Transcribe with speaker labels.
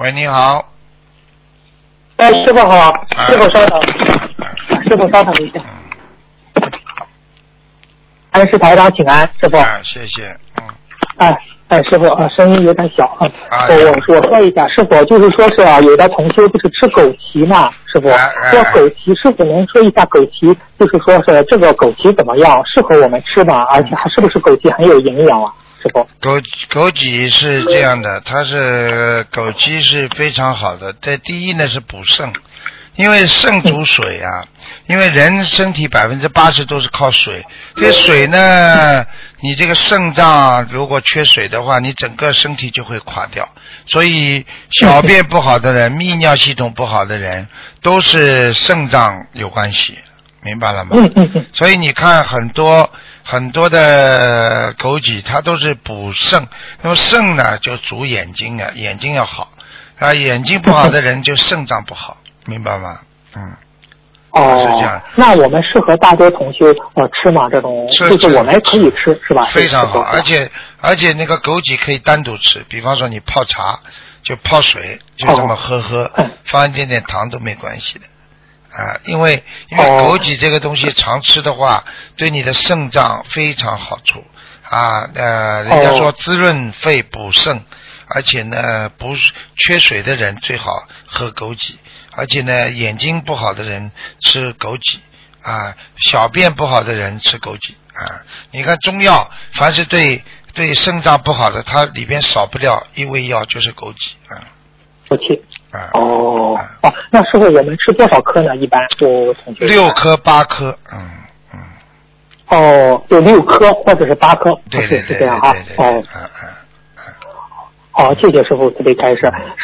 Speaker 1: 喂，你好。
Speaker 2: 哎，师傅好，师傅稍等，师傅稍等一下。安师台长，请安，师傅。
Speaker 1: 啊，谢谢。嗯。
Speaker 2: 哎哎，师傅啊，声音有点小啊。
Speaker 1: 啊
Speaker 2: 我我我说一下，师傅就是说是啊，有的同修不是吃枸杞嘛，师傅说枸杞，师傅能说一下枸杞，就是说是这个枸杞怎么样，适合我们吃吗？而且还是不是枸杞很有营养啊，师傅？
Speaker 1: 枸枸杞是这样的，它是枸杞是非常好的。在第一呢是补肾，因为肾主水啊，因为人身体百分之八十都是靠水，这水呢，你这个肾脏如果缺水的话，你整个身体就会垮掉。所以小便不好的人、泌尿系统不好的人，都是肾脏有关系，明白了吗？
Speaker 2: 嗯嗯嗯，
Speaker 1: 所以你看很多很多的枸杞，它都是补肾。那么肾呢，就主眼睛啊，眼睛要好啊，眼睛不好的人就肾脏不好，明白吗？嗯，
Speaker 2: 哦，
Speaker 1: 是这样
Speaker 2: 那我们适合大多同修呃吃吗？这种
Speaker 1: 吃
Speaker 2: 就是我们可以吃是吧？
Speaker 1: 非常好，而且而且那个枸杞可以单独吃，比方说你泡茶就泡水，就这么喝喝，
Speaker 2: 嗯
Speaker 1: 放一点点糖都没关系的。啊，因为因为
Speaker 2: 哦
Speaker 1: 枸杞这个东西常吃的话，对你的肾脏非常好处啊。呃，人家说
Speaker 2: 哦
Speaker 1: 滋润肺补肾，而且呢，不是缺水的人最好喝枸杞，而且呢，眼睛不好的人吃枸杞啊，小便不好的人吃枸杞啊。你看中药，凡是对对肾脏不好的，它里边少不了一味药就是枸杞啊
Speaker 2: 枸杞。
Speaker 1: 啊。
Speaker 2: 哦
Speaker 1: 啊
Speaker 2: 哦，那师傅我们吃多少颗呢？一般就同学
Speaker 1: 六颗八颗，嗯嗯，
Speaker 2: 哦，有六颗或者是八颗，是
Speaker 1: 对对对对
Speaker 2: 是这样哈哦
Speaker 1: 嗯嗯。
Speaker 2: 好，谢谢师傅慈悲开示。